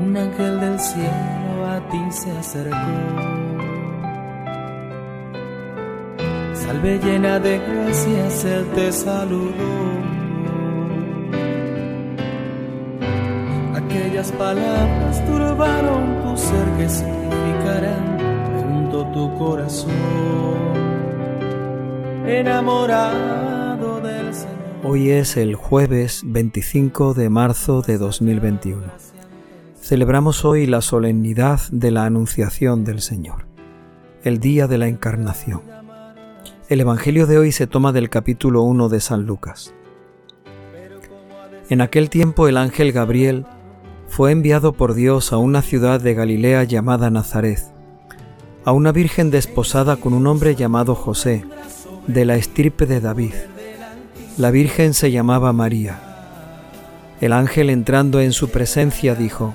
un ángel del cielo a ti se acercó. Salve llena de gracias, él te saludó. Aquellas palabras turbaron tu ser que significarán junto tu corazón. Enamorado del Señor. Hoy es el jueves 25 de marzo de 2021. Celebramos hoy la solemnidad de la Anunciación del Señor, el día de la Encarnación. El Evangelio de hoy se toma del capítulo 1 de San Lucas. En aquel tiempo el ángel Gabriel fue enviado por Dios a una ciudad de Galilea llamada Nazaret, a una virgen desposada con un hombre llamado José, de la estirpe de David. La virgen se llamaba María. El ángel entrando en su presencia dijo,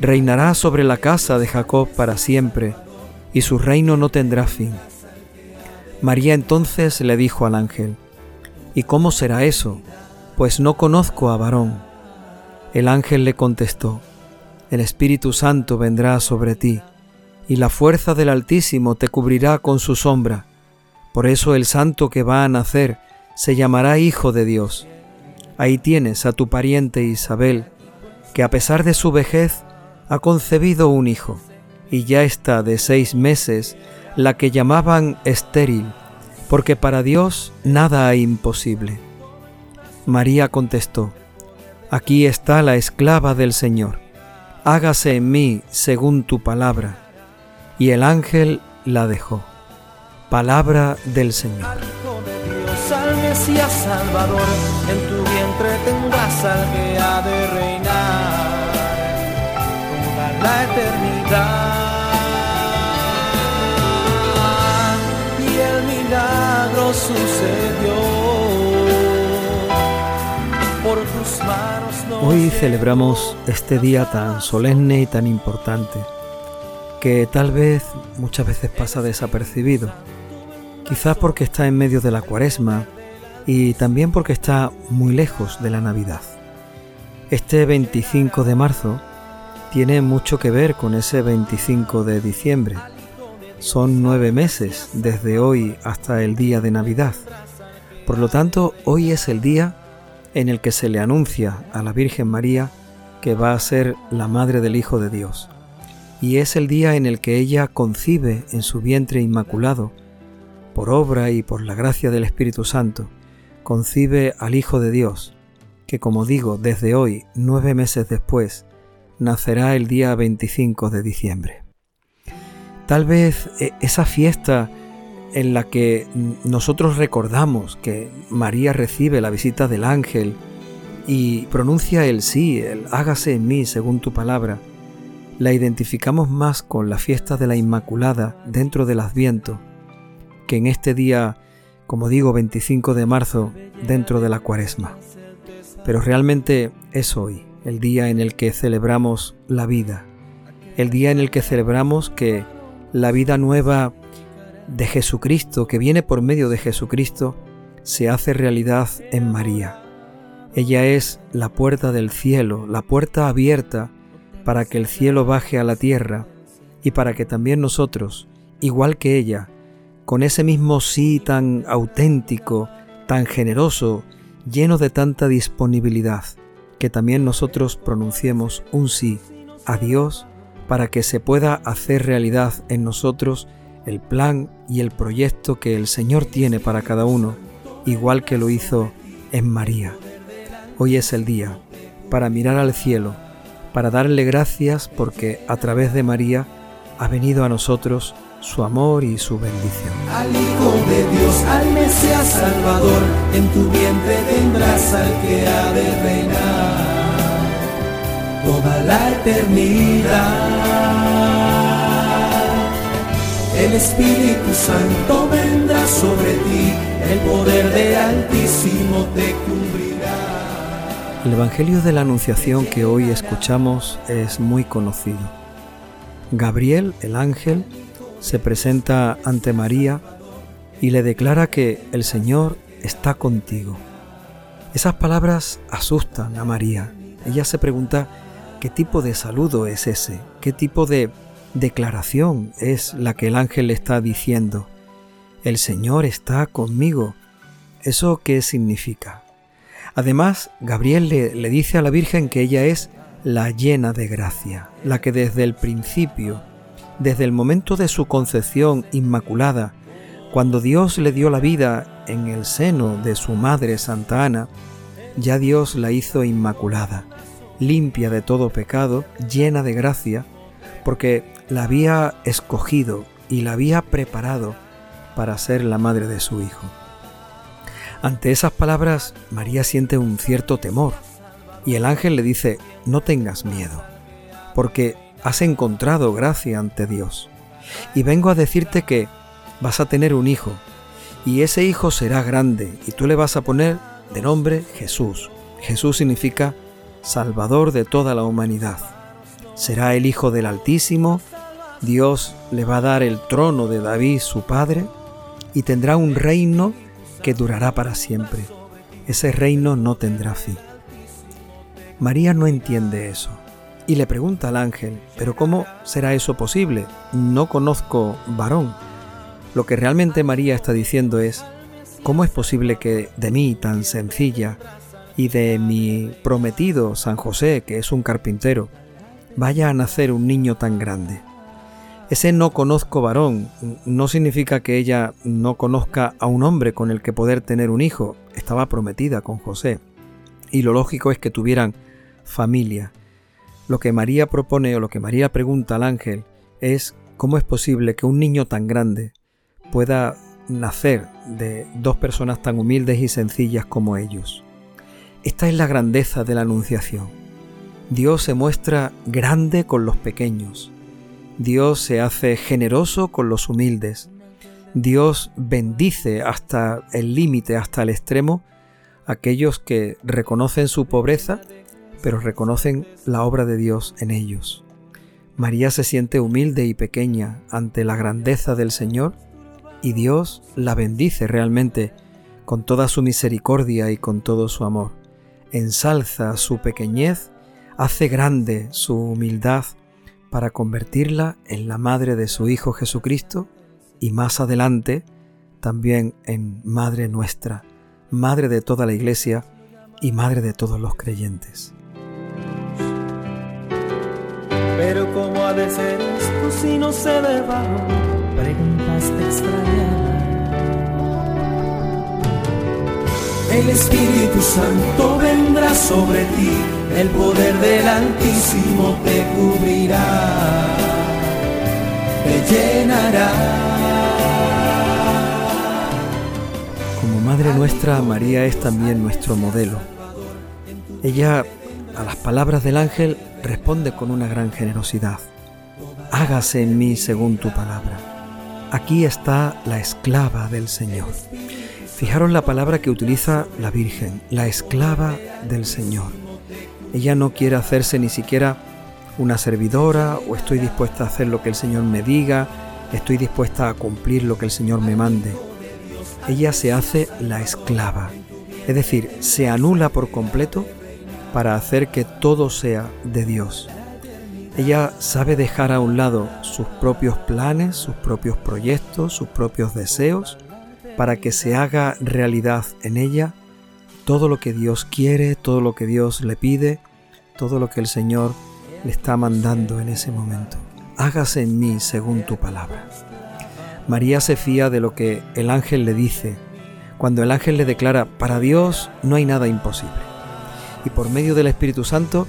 reinará sobre la casa de Jacob para siempre, y su reino no tendrá fin. María entonces le dijo al ángel, ¿Y cómo será eso? Pues no conozco a varón. El ángel le contestó, El Espíritu Santo vendrá sobre ti, y la fuerza del Altísimo te cubrirá con su sombra. Por eso el santo que va a nacer se llamará Hijo de Dios. Ahí tienes a tu pariente Isabel, que a pesar de su vejez ha concebido un hijo, y ya está de seis meses la que llamaban estéril, porque para Dios nada hay imposible. María contestó, Aquí está la esclava del Señor, hágase en mí según tu palabra. Y el ángel la dejó. Palabra del Señor. Salvador, en tu vientre tendrás al que ha de reinar la eternidad. Y el milagro sucedió. Por tus manos Hoy celebramos este día tan solemne y tan importante, que tal vez muchas veces pasa desapercibido. Quizás porque está en medio de la cuaresma y también porque está muy lejos de la Navidad. Este 25 de marzo tiene mucho que ver con ese 25 de diciembre. Son nueve meses desde hoy hasta el día de Navidad. Por lo tanto, hoy es el día en el que se le anuncia a la Virgen María que va a ser la Madre del Hijo de Dios. Y es el día en el que ella concibe en su vientre inmaculado, por obra y por la gracia del Espíritu Santo, concibe al Hijo de Dios, que como digo, desde hoy, nueve meses después, nacerá el día 25 de diciembre. Tal vez eh, esa fiesta en la que nosotros recordamos que María recibe la visita del ángel y pronuncia el sí, el hágase en mí según tu palabra, la identificamos más con la fiesta de la Inmaculada dentro del Adviento que en este día, como digo, 25 de marzo, dentro de la Cuaresma. Pero realmente es hoy, el día en el que celebramos la vida, el día en el que celebramos que la vida nueva de Jesucristo, que viene por medio de Jesucristo, se hace realidad en María. Ella es la puerta del cielo, la puerta abierta para que el cielo baje a la tierra y para que también nosotros, igual que ella, con ese mismo sí tan auténtico, tan generoso, lleno de tanta disponibilidad, que también nosotros pronunciemos un sí a Dios para que se pueda hacer realidad en nosotros el plan y el proyecto que el Señor tiene para cada uno, igual que lo hizo en María. Hoy es el día para mirar al cielo, para darle gracias porque a través de María ha venido a nosotros su amor y su bendición. Al Hijo de Dios, al Mesías Salvador, en tu vientre tendrás al que ha de reinar. Toda la eternidad. El Espíritu Santo vendrá sobre ti, el poder del Altísimo te cubrirá. El Evangelio de la Anunciación que hoy escuchamos es muy conocido. Gabriel, el ángel, se presenta ante María y le declara que el Señor está contigo. Esas palabras asustan a María. Ella se pregunta qué tipo de saludo es ese, qué tipo de declaración es la que el ángel le está diciendo. El Señor está conmigo. ¿Eso qué significa? Además, Gabriel le, le, dice a la Virgen que ella es la llena de gracia, la que desde el principio, desde el momento de su concepción inmaculada, cuando Dios le dio la vida en el seno de su madre Santa Ana, ya Dios la hizo inmaculada, limpia de todo pecado, llena de gracia, porque la había escogido y la había preparado para ser la madre de su Hijo. Ante esas palabras, María siente un cierto temor y el ángel le dice, no tengas miedo, porque has encontrado gracia ante Dios. Y vengo a decirte que vas a tener un hijo, y ese hijo será grande, y tú le vas a poner de nombre Jesús. Jesús significa Salvador de toda la humanidad. Será el Hijo del Altísimo, Dios le va a dar el trono de David su padre, y tendrá un reino que durará para siempre. Ese reino no tendrá fin. María no entiende eso y le pregunta al ángel, pero ¿cómo será eso posible? No conozco varón. Lo que realmente María está diciendo es, ¿cómo es posible que de mí tan sencilla y de mi prometido San José, que es un carpintero, vaya a nacer un niño tan grande? Ese no conozco varón no significa que ella no conozca a un hombre con el que poder tener un hijo. Estaba prometida con José. Y lo lógico es que tuvieran familia. Lo que María propone o lo que María pregunta al ángel es cómo es posible que un niño tan grande pueda nacer de dos personas tan humildes y sencillas como ellos. Esta es la grandeza de la Anunciación. Dios se muestra grande con los pequeños. Dios se hace generoso con los humildes. Dios bendice hasta el límite, hasta el extremo, aquellos que reconocen su pobreza pero reconocen la obra de Dios en ellos. María se siente humilde y pequeña ante la grandeza del Señor y Dios la bendice realmente con toda su misericordia y con todo su amor. Ensalza su pequeñez, hace grande su humildad para convertirla en la madre de su Hijo Jesucristo y más adelante también en Madre nuestra, Madre de toda la Iglesia y Madre de todos los creyentes. Pero ¿cómo ha de ser esto si no se ve bajo preguntas extrañas? El Espíritu Santo vendrá sobre ti, el poder del Altísimo te cubrirá, te llenará. Como Madre nuestra, María es también nuestro modelo. Ella, a las palabras del ángel, responde con una gran generosidad. Hágase en mí según tu palabra. Aquí está la esclava del Señor. Fijaros la palabra que utiliza la Virgen, la esclava del Señor. Ella no quiere hacerse ni siquiera una servidora o estoy dispuesta a hacer lo que el Señor me diga, estoy dispuesta a cumplir lo que el Señor me mande. Ella se hace la esclava, es decir, se anula por completo para hacer que todo sea de Dios. Ella sabe dejar a un lado sus propios planes, sus propios proyectos, sus propios deseos, para que se haga realidad en ella todo lo que Dios quiere, todo lo que Dios le pide, todo lo que el Señor le está mandando en ese momento. Hágase en mí según tu palabra. María se fía de lo que el ángel le dice, cuando el ángel le declara, para Dios no hay nada imposible y por medio del Espíritu Santo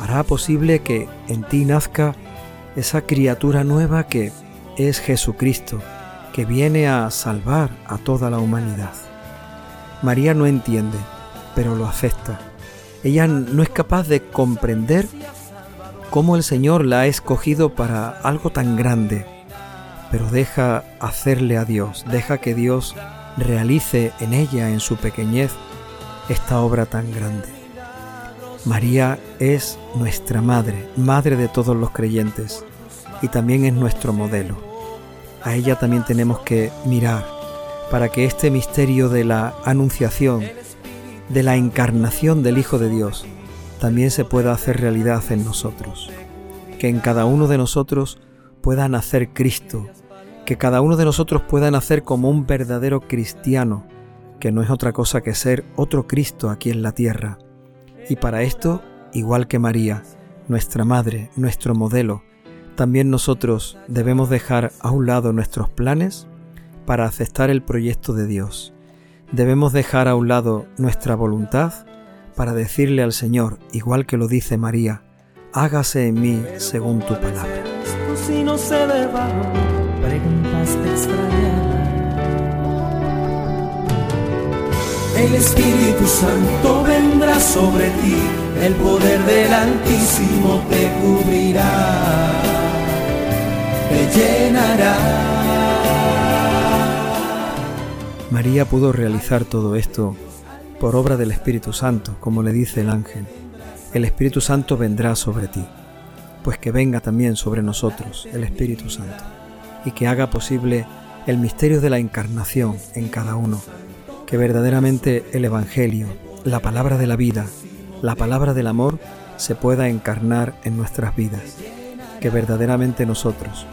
hará posible que en ti nazca esa criatura nueva que es Jesucristo, que viene a salvar a toda la humanidad. María no entiende, pero lo acepta. Ella no es capaz de comprender cómo el Señor la ha escogido para algo tan grande, pero deja hacerle a Dios, deja que Dios realice en ella, en su pequeñez, esta obra tan grande. María es nuestra madre, madre de todos los creyentes, y también es nuestro modelo. A ella también tenemos que mirar para que este misterio de la anunciación, de la encarnación del Hijo de Dios, también se pueda hacer realidad en nosotros. Que en cada uno de nosotros pueda nacer Cristo, que cada uno de nosotros pueda nacer como un verdadero cristiano, que no es otra cosa que ser otro Cristo aquí en la tierra. Y para esto, igual que María, nuestra madre, nuestro modelo, también nosotros debemos dejar a un lado nuestros planes para aceptar el proyecto de Dios. Debemos dejar a un lado nuestra voluntad para decirle al Señor, igual que lo dice María, hágase en mí según tu palabra. El Espíritu Santo vendrá sobre ti, el poder del Altísimo te cubrirá, te llenará María pudo realizar todo esto por obra del Espíritu Santo, como le dice el ángel. El Espíritu Santo vendrá sobre ti, pues que venga también sobre nosotros el Espíritu Santo, y que haga posible el misterio de la encarnación en cada uno, que verdaderamente el Evangelio, la palabra de la vida, la palabra del amor, se pueda encarnar en nuestras vidas, que verdaderamente nosotros,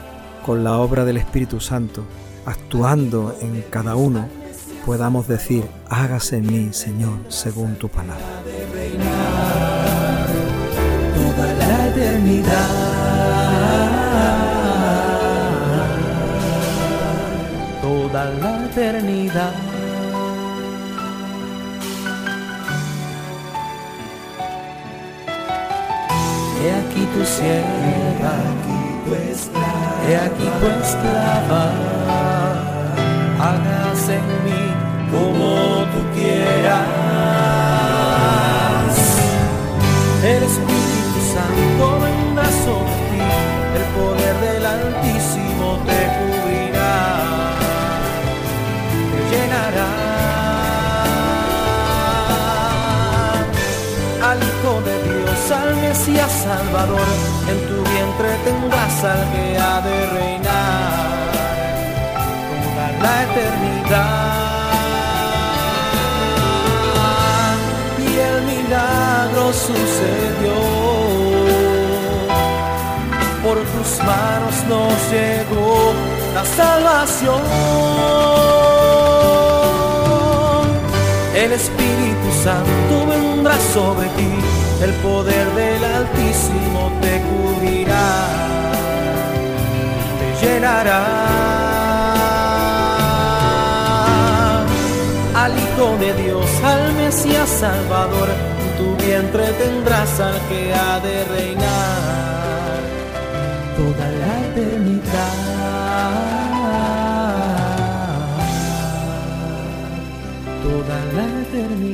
con la obra del Espíritu Santo, actuando en cada uno, podamos decir, hágase en mí, Señor, según tu palabra. Toda la eternidad. Toda la eternidad. He aquí tu sierva, he aquí tu esclava, hágase en mí como tú quieras. El Espíritu Santo vendrá sobre ti, el poder del Altísimo Salvador, en tu vientre tendrás al que ha de reinar toda la eternidad. sucedió. Por tus manos nos llegó la salvación. El Espíritu Santo vendrá sobre ti, el poder del Altísimo te cubrirá, te llenará. Al Hijo de Dios, al Mesías Salvador, tu vientre tendrás al que ha de reinar toda la eternidad. Toda la eternidad.